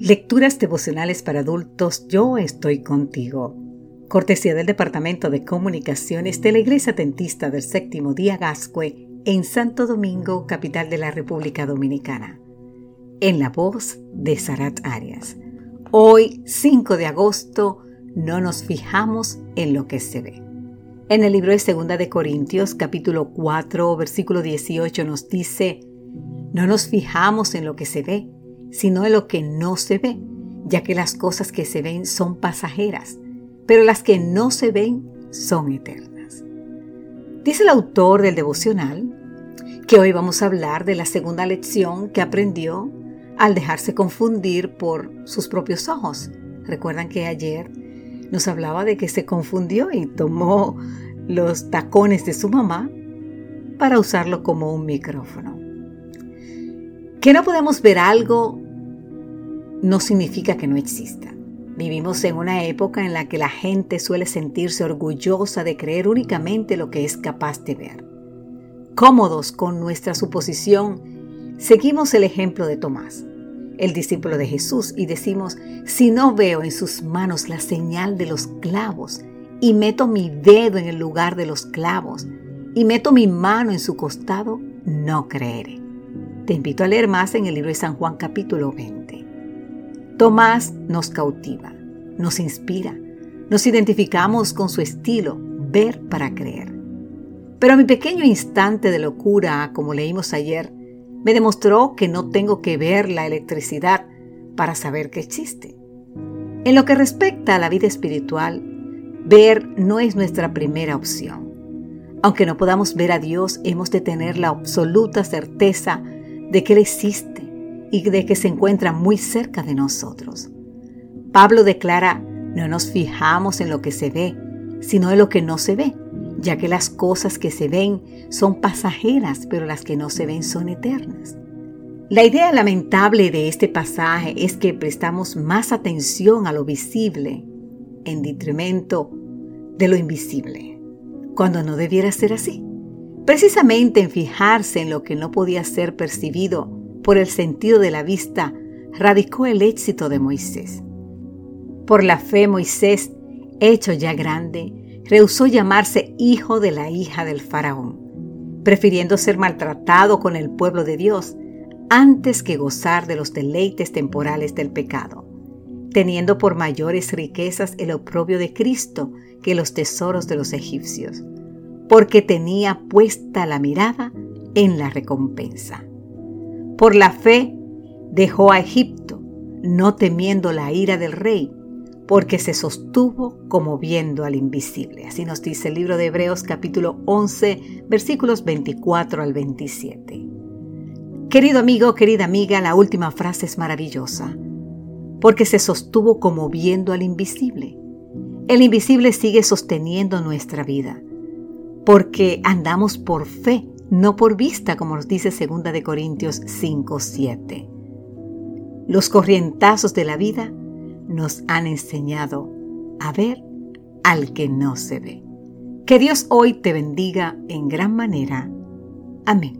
Lecturas devocionales para adultos Yo estoy contigo. Cortesía del Departamento de Comunicaciones de la Iglesia Tentista del Séptimo Día Gascue en Santo Domingo, capital de la República Dominicana. En la voz de Sarat Arias. Hoy, 5 de agosto, no nos fijamos en lo que se ve. En el libro de Segunda de Corintios, capítulo 4, versículo 18 nos dice, no nos fijamos en lo que se ve, sino en lo que no se ve, ya que las cosas que se ven son pasajeras, pero las que no se ven son eternas. Dice el autor del devocional que hoy vamos a hablar de la segunda lección que aprendió al dejarse confundir por sus propios ojos. Recuerdan que ayer nos hablaba de que se confundió y tomó los tacones de su mamá para usarlo como un micrófono. Que no podemos ver algo no significa que no exista. Vivimos en una época en la que la gente suele sentirse orgullosa de creer únicamente lo que es capaz de ver. Cómodos con nuestra suposición, seguimos el ejemplo de Tomás, el discípulo de Jesús, y decimos, si no veo en sus manos la señal de los clavos, y meto mi dedo en el lugar de los clavos, y meto mi mano en su costado, no creeré. Te invito a leer más en el libro de San Juan capítulo 20. Tomás nos cautiva, nos inspira, nos identificamos con su estilo, ver para creer. Pero mi pequeño instante de locura, como leímos ayer, me demostró que no tengo que ver la electricidad para saber que existe. En lo que respecta a la vida espiritual, ver no es nuestra primera opción. Aunque no podamos ver a Dios, hemos de tener la absoluta certeza de que Él existe y de que se encuentra muy cerca de nosotros. Pablo declara, no nos fijamos en lo que se ve, sino en lo que no se ve, ya que las cosas que se ven son pasajeras, pero las que no se ven son eternas. La idea lamentable de este pasaje es que prestamos más atención a lo visible en detrimento de lo invisible, cuando no debiera ser así. Precisamente en fijarse en lo que no podía ser percibido por el sentido de la vista radicó el éxito de Moisés. Por la fe Moisés, hecho ya grande, rehusó llamarse hijo de la hija del faraón, prefiriendo ser maltratado con el pueblo de Dios antes que gozar de los deleites temporales del pecado, teniendo por mayores riquezas el oprobio de Cristo que los tesoros de los egipcios porque tenía puesta la mirada en la recompensa. Por la fe dejó a Egipto, no temiendo la ira del rey, porque se sostuvo como viendo al invisible. Así nos dice el libro de Hebreos capítulo 11, versículos 24 al 27. Querido amigo, querida amiga, la última frase es maravillosa, porque se sostuvo como viendo al invisible. El invisible sigue sosteniendo nuestra vida porque andamos por fe, no por vista, como nos dice 2 de Corintios 5, 7. Los corrientazos de la vida nos han enseñado a ver al que no se ve. Que Dios hoy te bendiga en gran manera. Amén.